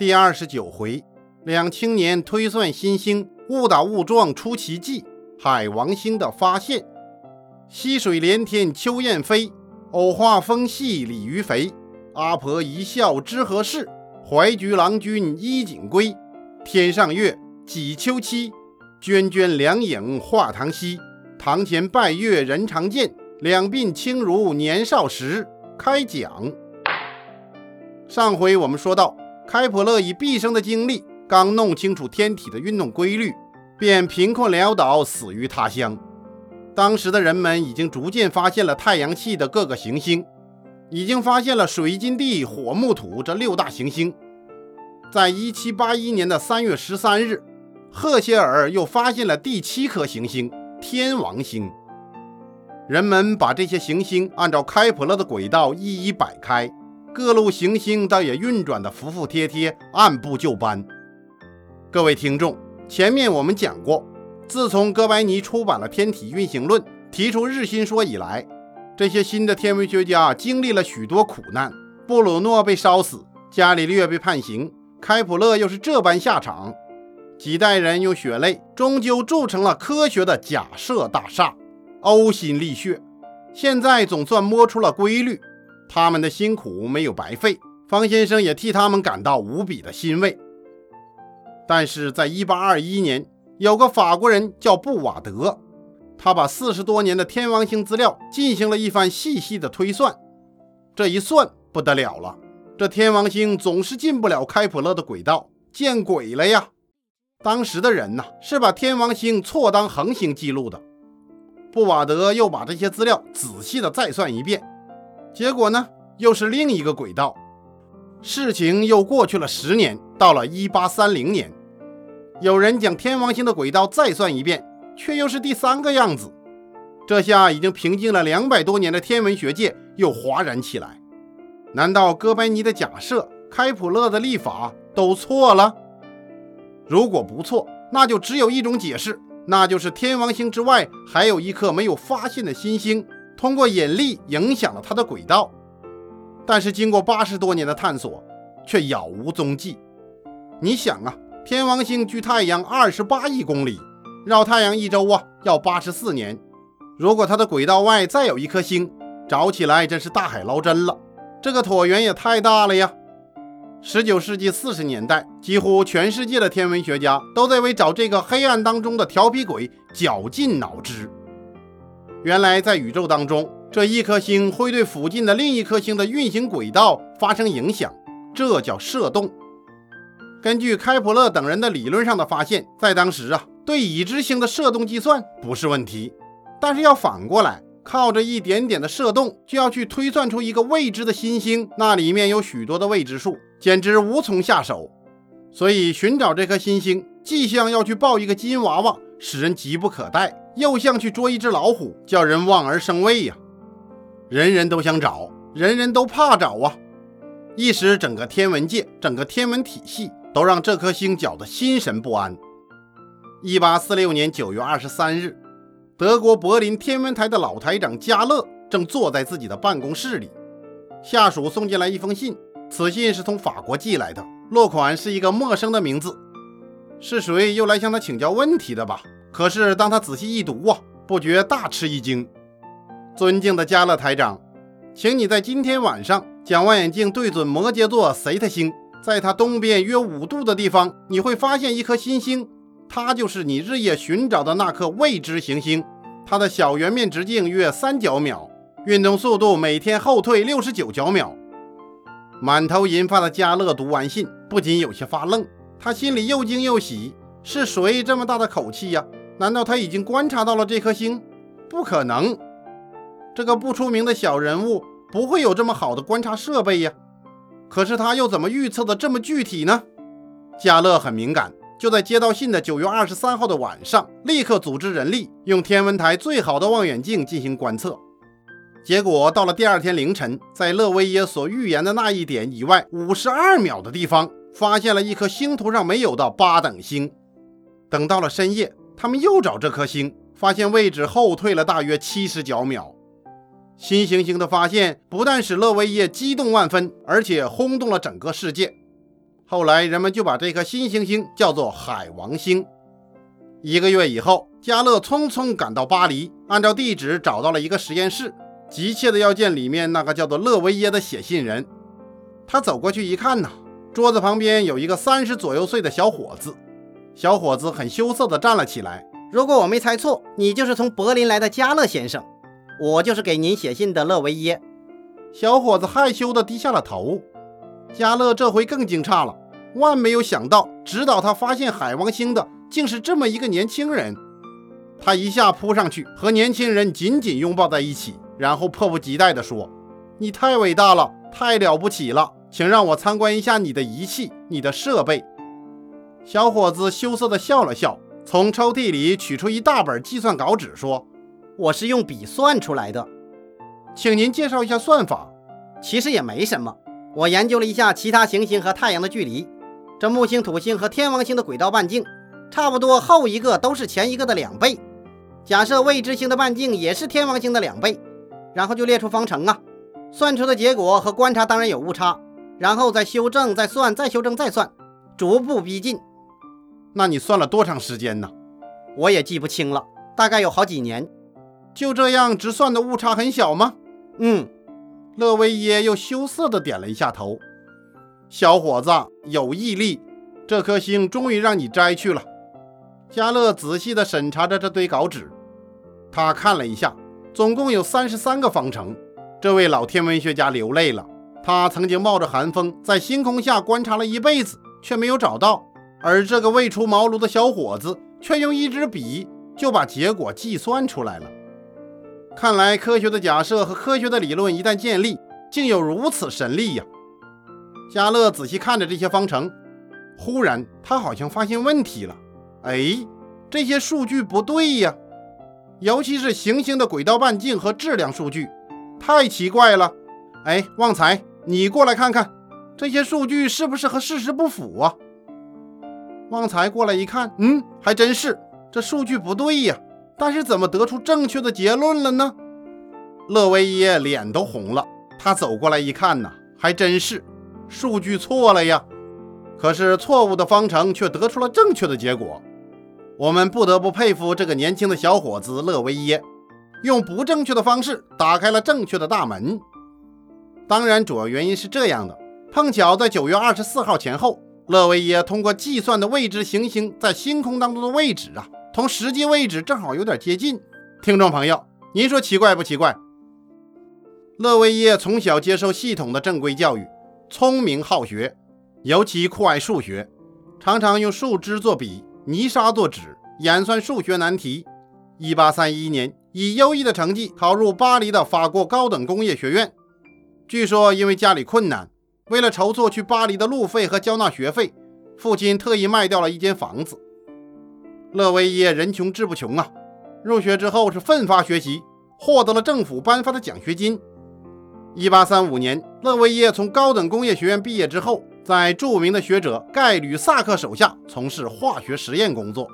第二十九回，两青年推算新星，误打误撞出奇迹。海王星的发现，溪水连天秋雁飞，藕花风细鲤鱼肥。阿婆一笑知何事？怀菊郎君衣锦归。天上月，几秋期？涓涓两影画堂西。堂前拜月人常见，两鬓轻如年少时。开讲。上回我们说到。开普勒以毕生的精力，刚弄清楚天体的运动规律，便贫困潦倒，死于他乡。当时的人们已经逐渐发现了太阳系的各个行星，已经发现了水金地火木土这六大行星。在一七八一年的三月十三日，赫歇尔又发现了第七颗行星——天王星。人们把这些行星按照开普勒的轨道一一摆开。各路行星倒也运转的服服帖帖，按部就班。各位听众，前面我们讲过，自从哥白尼出版了《天体运行论》，提出日心说以来，这些新的天文学家经历了许多苦难。布鲁诺被烧死，伽利略被判刑，开普勒又是这般下场。几代人用血泪，终究铸成了科学的假设大厦，呕心沥血。现在总算摸出了规律。他们的辛苦没有白费，方先生也替他们感到无比的欣慰。但是在1821年，有个法国人叫布瓦德，他把四十多年的天王星资料进行了一番细细的推算。这一算不得了了，这天王星总是进不了开普勒的轨道，见鬼了呀！当时的人呐，是把天王星错当恒星记录的。布瓦德又把这些资料仔细的再算一遍。结果呢，又是另一个轨道。事情又过去了十年，到了一八三零年，有人将天王星的轨道再算一遍，却又是第三个样子。这下已经平静了两百多年的天文学界又哗然起来。难道哥白尼的假设、开普勒的历法都错了？如果不错，那就只有一种解释，那就是天王星之外还有一颗没有发现的新星。通过引力影响了它的轨道，但是经过八十多年的探索，却杳无踪迹。你想啊，天王星距太阳二十八亿公里，绕太阳一周啊要八十四年。如果它的轨道外再有一颗星，找起来真是大海捞针了。这个椭圆也太大了呀！十九世纪四十年代，几乎全世界的天文学家都在为找这个黑暗当中的调皮鬼绞尽脑汁。原来，在宇宙当中，这一颗星会对附近的另一颗星的运行轨道发生影响，这叫射动。根据开普勒等人的理论上的发现，在当时啊，对已知星的射动计算不是问题，但是要反过来，靠着一点点的射动就要去推算出一个未知的新星，那里面有许多的未知数，简直无从下手。所以，寻找这颗新星，既像要去抱一个金娃娃，使人急不可待。又像去捉一只老虎，叫人望而生畏呀！人人都想找，人人都怕找啊！一时整个天文界、整个天文体系都让这颗星搅得心神不安。一八四六年九月二十三日，德国柏林天文台的老台长加勒正坐在自己的办公室里，下属送进来一封信，此信是从法国寄来的，落款是一个陌生的名字，是谁又来向他请教问题的吧？可是，当他仔细一读啊，不觉大吃一惊。尊敬的加勒台长，请你在今天晚上将望远镜对准摩羯座 t 特星，在它东边约五度的地方，你会发现一颗新星，它就是你日夜寻找的那颗未知行星。它的小圆面直径约三角秒，运动速度每天后退六十九角秒。满头银发的加勒读完信，不禁有些发愣，他心里又惊又喜。是谁这么大的口气呀？难道他已经观察到了这颗星？不可能，这个不出名的小人物不会有这么好的观察设备呀。可是他又怎么预测的这么具体呢？加勒很敏感，就在接到信的九月二十三号的晚上，立刻组织人力用天文台最好的望远镜进行观测。结果到了第二天凌晨，在勒维耶所预言的那一点以外五十二秒的地方，发现了一颗星图上没有的八等星。等到了深夜。他们又找这颗星，发现位置后退了大约七十角秒。新行星的发现不但使勒维耶激动万分，而且轰动了整个世界。后来人们就把这颗新行星叫做海王星。一个月以后，加勒匆匆赶到巴黎，按照地址找到了一个实验室，急切的要见里面那个叫做勒维耶的写信人。他走过去一看呐，桌子旁边有一个三十左右岁的小伙子。小伙子很羞涩地站了起来。如果我没猜错，你就是从柏林来的加勒先生，我就是给您写信的勒维耶。小伙子害羞地低下了头。加勒这回更惊诧了，万没有想到，指导他发现海王星的。竟是这么一个年轻人，他一下扑上去，和年轻人紧紧拥抱在一起，然后迫不及待地说：“你太伟大了，太了不起了，请让我参观一下你的仪器、你的设备。”小伙子羞涩地笑了笑，从抽屉里取出一大本计算稿纸，说：“我是用笔算出来的，请您介绍一下算法。其实也没什么，我研究了一下其他行星和太阳的距离，这木星、土星和天王星的轨道半径。”差不多后一个都是前一个的两倍。假设未知星的半径也是天王星的两倍，然后就列出方程啊，算出的结果和观察当然有误差，然后再修正、再算、再修正、再算，逐步逼近。那你算了多长时间呢？我也记不清了，大概有好几年。就这样，直算的误差很小吗？嗯。勒维耶又羞涩地点了一下头。小伙子有毅力，这颗星终于让你摘去了。加勒仔细地审查着这堆稿纸，他看了一下，总共有三十三个方程。这位老天文学家流泪了。他曾经冒着寒风在星空下观察了一辈子，却没有找到。而这个未出茅庐的小伙子，却用一支笔就把结果计算出来了。看来科学的假设和科学的理论一旦建立，竟有如此神力呀！加勒仔细看着这些方程，忽然他好像发现问题了。哎，这些数据不对呀，尤其是行星的轨道半径和质量数据，太奇怪了。哎，旺财，你过来看看，这些数据是不是和事实不符啊？旺财过来一看，嗯，还真是，这数据不对呀。但是怎么得出正确的结论了呢？勒维耶脸都红了，他走过来一看呢，还真是，数据错了呀。可是错误的方程却得出了正确的结果。我们不得不佩服这个年轻的小伙子勒维耶，用不正确的方式打开了正确的大门。当然，主要原因是这样的：碰巧在九月二十四号前后，勒维耶通过计算的未知行星在星空当中的位置啊，同实际位置正好有点接近。听众朋友，您说奇怪不奇怪？勒维耶从小接受系统的正规教育，聪明好学，尤其酷爱数学，常常用树枝做笔。泥沙做纸，演算数学难题。一八三一年，以优异的成绩考入巴黎的法国高等工业学院。据说因为家里困难，为了筹措去巴黎的路费和交纳学费，父亲特意卖掉了一间房子。勒维耶人穷志不穷啊，入学之后是奋发学习，获得了政府颁发的奖学金。一八三五年，勒维耶从高等工业学院毕业之后。在著名的学者盖吕萨克手下从事化学实验工作，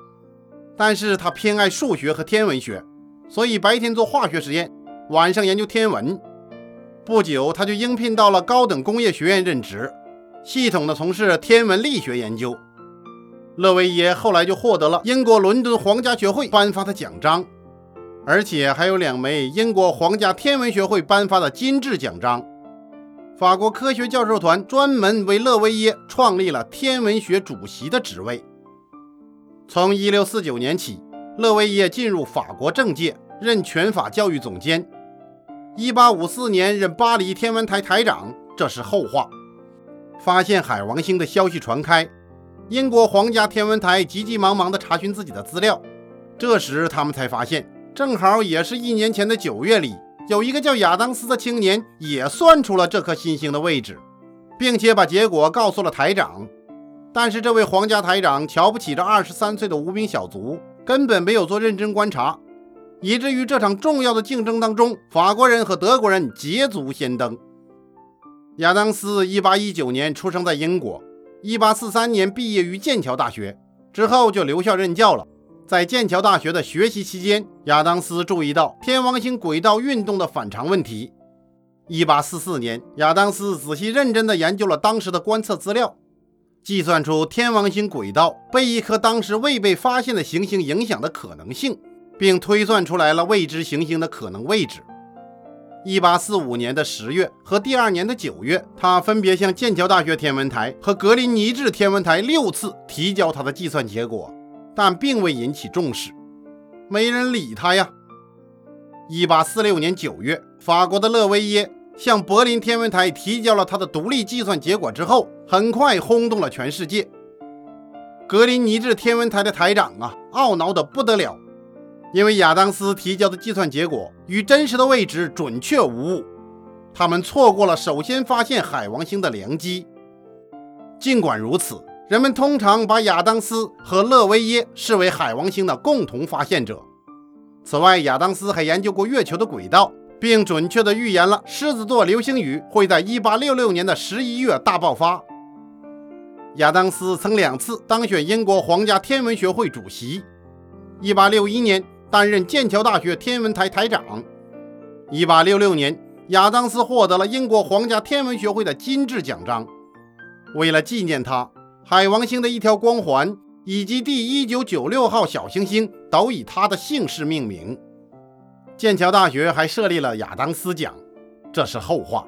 但是他偏爱数学和天文学，所以白天做化学实验，晚上研究天文。不久，他就应聘到了高等工业学院任职，系统的从事天文力学研究。勒维耶后来就获得了英国伦敦皇家学会颁发的奖章，而且还有两枚英国皇家天文学会颁发的金质奖章。法国科学教授团专门为勒维耶创立了天文学主席的职位。从1649年起，勒维耶进入法国政界，任全法教育总监。1854年任巴黎天文台台长，这是后话。发现海王星的消息传开，英国皇家天文台急急忙忙地查询自己的资料。这时他们才发现，正好也是一年前的九月里。有一个叫亚当斯的青年也算出了这颗新星的位置，并且把结果告诉了台长。但是这位皇家台长瞧不起这二十三岁的无名小卒，根本没有做认真观察，以至于这场重要的竞争当中，法国人和德国人捷足先登。亚当斯一八一九年出生在英国，一八四三年毕业于剑桥大学，之后就留校任教了。在剑桥大学的学习期间，亚当斯注意到天王星轨道运动的反常问题。1844年，亚当斯仔细认真地研究了当时的观测资料。计算出天王星轨道被一颗当时未被发现的行星影响的可能性，并推算出来了未知行星的可能位置。一八四五年的十月和第二年的九月，他分别向剑桥大学天文台和格林尼治天文台六次提交他的计算结果，但并未引起重视，没人理他呀。一八四六年九月，法国的勒维耶向柏林天文台提交了他的独立计算结果之后，很快轰动了全世界。格林尼治天文台的台长啊，懊恼得不得了。因为亚当斯提交的计算结果与真实的位置准确无误，他们错过了首先发现海王星的良机。尽管如此，人们通常把亚当斯和勒维耶视为海王星的共同发现者。此外，亚当斯还研究过月球的轨道，并准确地预言了狮子座流星雨会在1866年的11月大爆发。亚当斯曾两次当选英国皇家天文学会主席，1861年。担任剑桥大学天文台台长。1866年，亚当斯获得了英国皇家天文学会的金质奖章。为了纪念他，海王星的一条光环以及第1996号小行星都以他的姓氏命名。剑桥大学还设立了亚当斯奖，这是后话。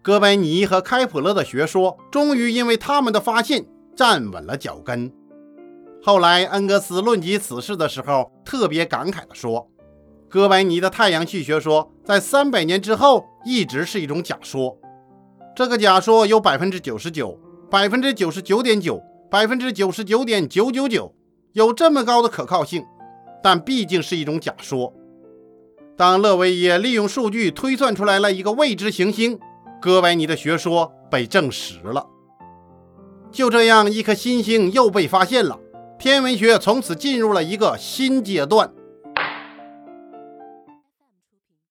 哥白尼和开普勒的学说终于因为他们的发现站稳了脚跟。后来，恩格斯论及此事的时候，特别感慨地说：“哥白尼的太阳系学说在三百年之后一直是一种假说。这个假说有百分之九十九、百分之九十九点九、百分之九十九点九九九，有这么高的可靠性，但毕竟是一种假说。当勒维耶利用数据推算出来了一个未知行星，哥白尼的学说被证实了。就这样，一颗新星又被发现了。”天文学从此进入了一个新阶段。